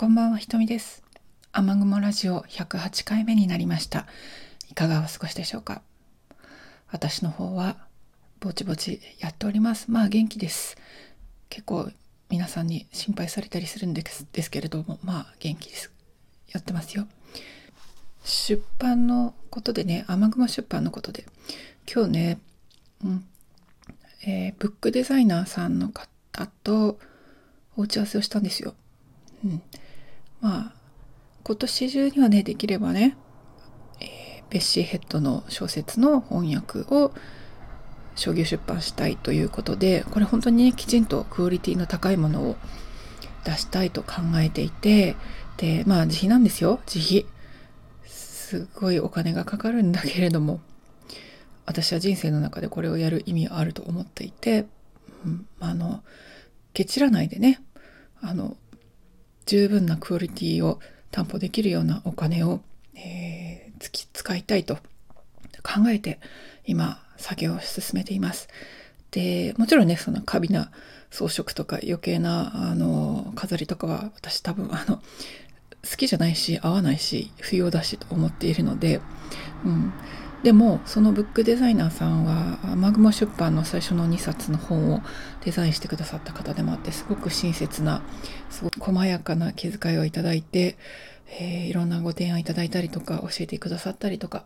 こんばんは、ひとみです。雨雲ラジオ108回目になりました。いかがお過ごしでしょうか？私の方は、ぼちぼちやっております。まあ元気です。結構皆さんに心配されたりするんですですけれども、まあ元気です。やってますよ。出版のことでね、雨雲出版のことで、今日ね、うん、えーブックデザイナーさんの方とお打ち合わせをしたんですよ。うん。まあ、今年中にはね、できればね、えーベッシーヘッドの小説の翻訳を商業出版したいということで、これ本当にね、きちんとクオリティの高いものを出したいと考えていて、で、まあ自費なんですよ、自費。すごいお金がかかるんだけれども、私は人生の中でこれをやる意味はあると思っていて、うん、あの、ケチらないでね、あの、十分なクオリティを担保できるようなお金を、えーつき使いたいと考えて今作業を進めています。でもちろんねその過敏な装飾とか余計なあの飾りとかは私多分あの好きじゃないし合わないし不要だしと思っているので、うん、でもそのブックデザイナーさんは雨雲出版の最初の2冊の本をデザインしてくださった方でもあってすごく親切なすごく細やかな気遣いをいただいて、えーいろんなご提案いただいたりとか教えてくださったりとか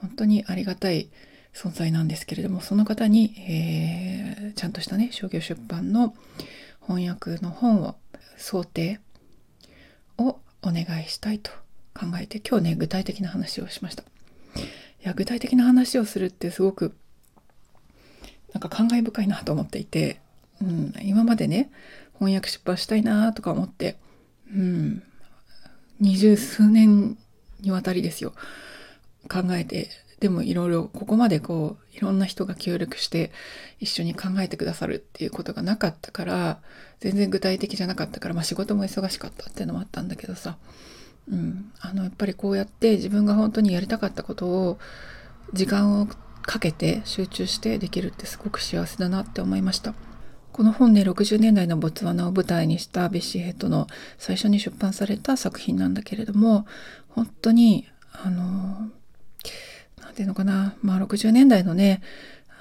本当にありがたい存在なんですけれどもその方に、えーちゃんとしたね商業出版の翻訳の本を想定をお願いしたいと考えて今日ね具体的な話をしました。いや具体的な話をするってすごくなんか感慨深いなと思っていて、うん、今までね翻訳出版したいなとか思って、うん、二十数年にわたりですよ考えてでもいろいろここまでこういろんな人が協力して一緒に考えてくださるっていうことがなかったから全然具体的じゃなかったから、まあ、仕事も忙しかったっていうのもあったんだけどさ、うん、あのやっぱりこうやって自分が本当にやりたかったことを時間をかけて集中してできるってすごく幸せだなって思いました。この本ね60年代のボツワナを舞台にしたベッシーヘッドの最初に出版された作品なんだけれども本当にあのなんていうのかなまあ60年代のね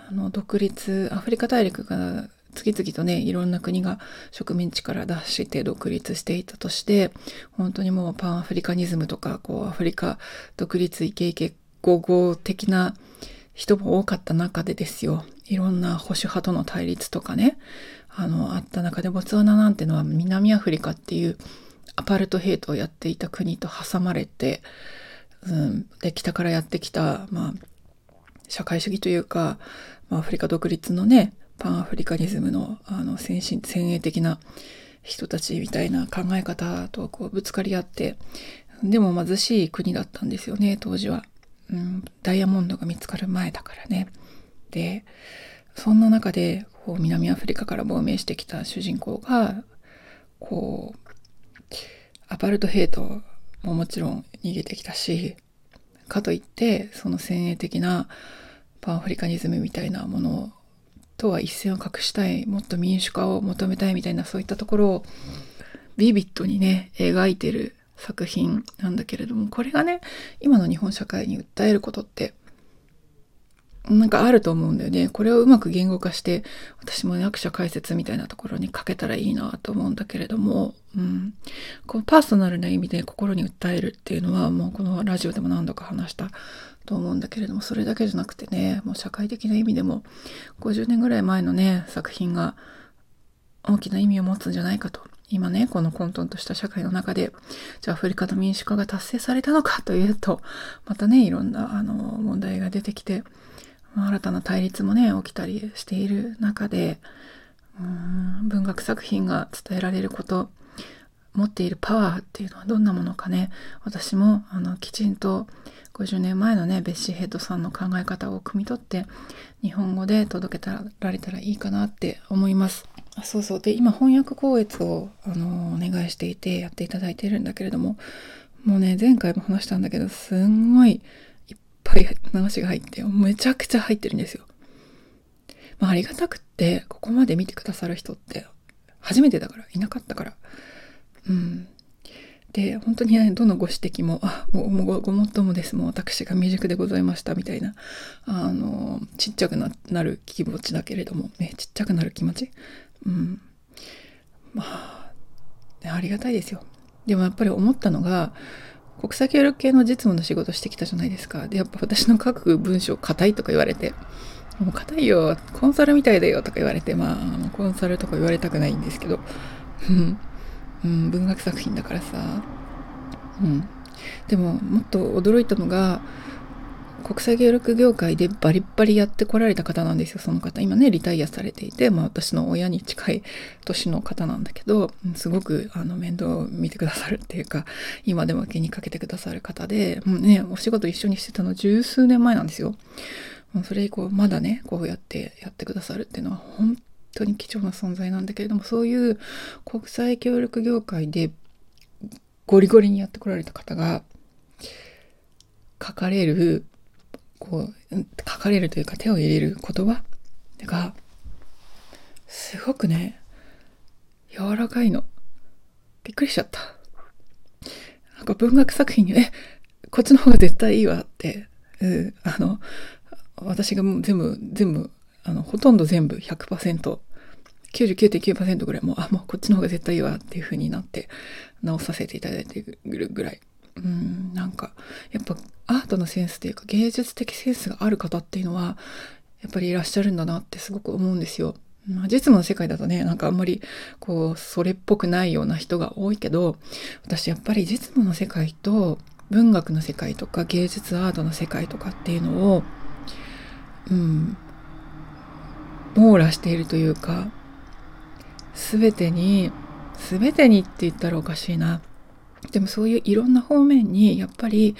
あの独立アフリカ大陸が次々とねいろんな国が植民地から脱して独立していたとして本当にもうパンアフリカニズムとかこうアフリカ独立イケイケゴーゴー的な人も多かった中でですよ。いろんな保守派との対立とかねあのあった中でボツワナなんてのは南アフリカっていうアパルトヘイトをやっていた国と挟まれて、うん、で北からやってきた、まあ、社会主義というか、まあ、アフリカ独立のねパンアフリカニズムのあの先進先鋭的な人たちみたいな考え方とこうぶつかり合ってでも貧しい国だったんですよね当時は、うん、ダイヤモンドが見つかる前だからね。でそんな中でこう南アフリカから亡命してきた主人公がこうアパルトヘイトももちろん逃げてきたしかといってその先鋭的なパンアフリカニズムみたいなものとは一線を画したいもっと民主化を求めたいみたいなそういったところをビビッドにね描いてる作品なんだけれどもこれがね今の日本社会に訴えることってなんかあると思うんだよね。これをうまく言語化して、私も役者解説みたいなところに書けたらいいなと思うんだけれども、うん。このパーソナルな意味で心に訴えるっていうのは、もうこのラジオでも何度か話したと思うんだけれども、それだけじゃなくてね、もう社会的な意味でも、50年ぐらい前のね、作品が大きな意味を持つんじゃないかと。今ね、この混沌とした社会の中で、じゃあアフリカの民主化が達成されたのかというと、またね、いろんなあの問題が出てきて、新たな対立もね起きたりしている中でうん文学作品が伝えられること持っているパワーっていうのはどんなものかね私もあのきちんと50年前のねベッシーヘッドさんの考え方を汲み取って日本語で届けられたらいいかなって思います。あそうそうで今翻訳校閲をあのお願いしていてやっていただいているんだけれどももうね前回も話したんだけどすんごいいっぱい話が入ってめちゃくちゃ入ってるんですよ。まあ、ありがたくってここまで見てくださる人って初めてだからいなかったからうんで本当にねどのご指摘も「あもうもうごもっともです。もう私が未熟でございました」みたいなあのちっちゃくななる気持ちだけれどもねちっちゃくなる気持ち。うん。まあ、ありがたいですよ。でもやっぱり思ったのが国際協力系の実務の仕事してきたじゃないですか。でやっぱ私の書く文章硬いとか言われてもう硬いよコンサルみたいだよとか言われてまあコンサルとか言われたくないんですけど。うん、文学作品だからさ、うん、でももっと驚いたのが国際協力業界でバリッバリやってこられた方なんですよその方。今ねリタイアされていて、まあ、私の親に近い年の方なんだけどすごくあの面倒を見てくださるっていうか今でも気にかけてくださる方で、もうね、お仕事一緒にしてたの十数年前なんですよ。それ以降まだねこうやってやってくださるっていうのは本当に貴重な存在なんだけれどもそういう国際協力業界でゴリゴリにやってこられた方が書かれるこう書かれるというか手を入れる言葉がすごくね柔らかいの。びっくりしちゃった。なんか文学作品にねこっちの方が絶対いいわって、うん、あの私がもう全部全部あのほとんど全部 100%99.9% ぐらいもうあもうこっちの方が絶対いいわっていう風になって直させていただいてるぐらいうんなんかやっぱアートのセンスというか芸術的センスがある方っていうのはやっぱりいらっしゃるんだなってすごく思うんですよ。まあ、実務の世界だとねなんかあんまりこうそれっぽくないような人が多いけど私やっぱり実務の世界と文学の世界とか芸術アートの世界とかっていうのをうん網羅しているというか全てに全てにって言ったらおかしいな。でもそういういろんな方面にやっぱり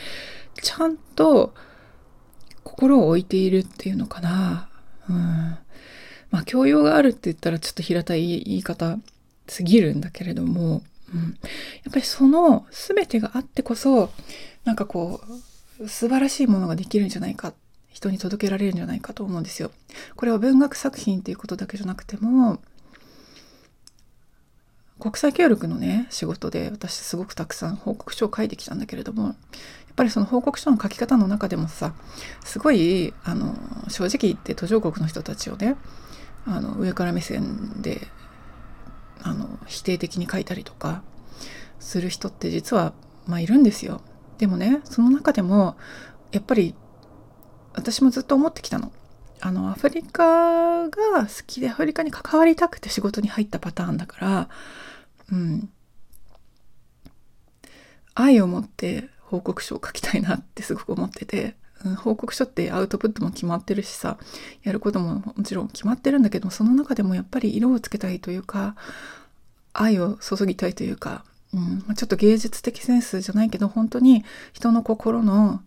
ちゃんと心を置いているっていうのかな。うん。まあ教養があるって言ったらちょっと平たい言い方すぎるんだけれども、うん、やっぱりその全てがあってこそなんかこう素晴らしいものができるんじゃないか人に届けられるんじゃないかと思うんですよ。これは文学作品っていうことだけじゃなくても国際協力のね仕事で私すごくたくさん報告書を書いてきたんだけれどもやっぱりその報告書の書き方の中でもさすごいあの正直言って途上国の人たちをねあの上から目線であの否定的に書いたりとかする人って実はまあいるんですよ。でもねその中でもやっぱり私もずっと思ってきたの。あのアフリカが好きでアフリカに関わりたくて仕事に入ったパターンだからうん愛を持って報告書を書きたいなってすごく思ってて、うん、報告書ってアウトプットも決まってるしさやることももちろん決まってるんだけどその中でもやっぱり色をつけたいというか愛を注ぎたいというか、うんちょっと芸術的センスじゃないけど本当に人の心の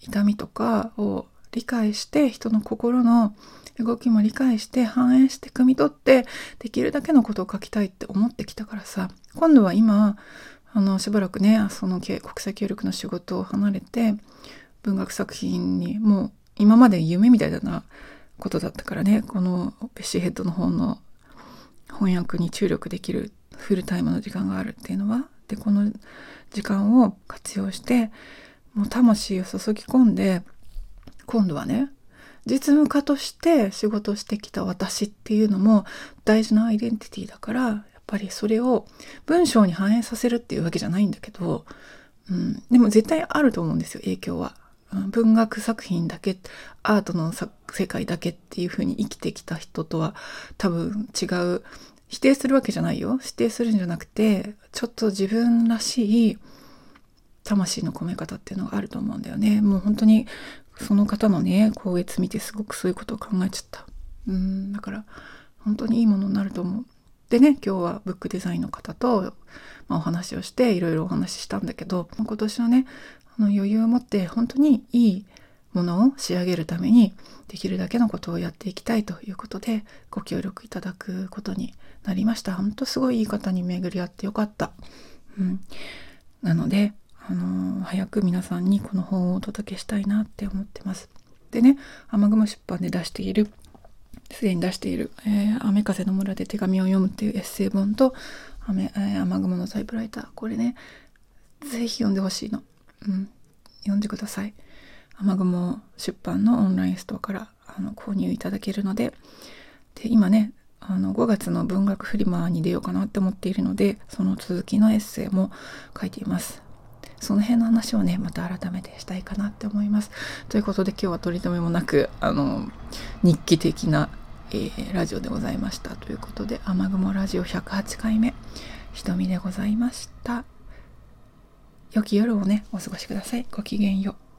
痛みとかを理解して人の心の動きも理解して反映して汲み取ってできるだけのことを書きたいって思ってきたからさ。今度は今あのしばらくねその国際協力の仕事を離れて文学作品にもう今まで夢みたいなことだったからねこのベッシーヘッドの本の翻訳に注力できるフルタイムの時間があるっていうのは。でこの時間を活用してもう魂を注ぎ込んで今度はね実務家として仕事してきた私っていうのも大事なアイデンティティだからやっぱりそれを文章に反映させるっていうわけじゃないんだけど、うん、でも絶対あると思うんですよ影響は。文学作品だけアートの世界だけっていう風に生きてきた人とは多分違う。否定するわけじゃないよ。否定するんじゃなくてちょっと自分らしい魂の込め方っていうのがあると思うんだよね。もう本当にその方のね光悦見てすごくそういうことを考えちゃった。うんだから本当にいいものになると思う。でね今日はブックデザインの方と、まあ、お話をしていろいろお話ししたんだけど今年はねあの余裕を持って本当にいいものを仕上げるためにできるだけのことをやっていきたいということでご協力いただくことになりました。本当すごいいい方に巡り合ってよかった、うん、なのであの早く皆さんにこの本をお届けしたいなって思ってます。でね雨雲出版で出しているすでに出している、えー、雨風の村で手紙を読むっていうエッセイ本と雨,、えー、雨雲のタイプライターこれねぜひ読んでほしいの。うん。読んでください。雨雲出版のオンラインストアからあの購入いただけるので、で、今ね、あの5月の文学フリマに出ようかなって思っているので、その続きのエッセイも書いています。その辺の話をね、また改めてしたいかなって思います。ということで今日は取り留めもなく、あの、日記的な、えー、ラジオでございました。ということで、雨雲ラジオ108回目、瞳でございました。良き夜をね、お過ごしください。ごきげんよう。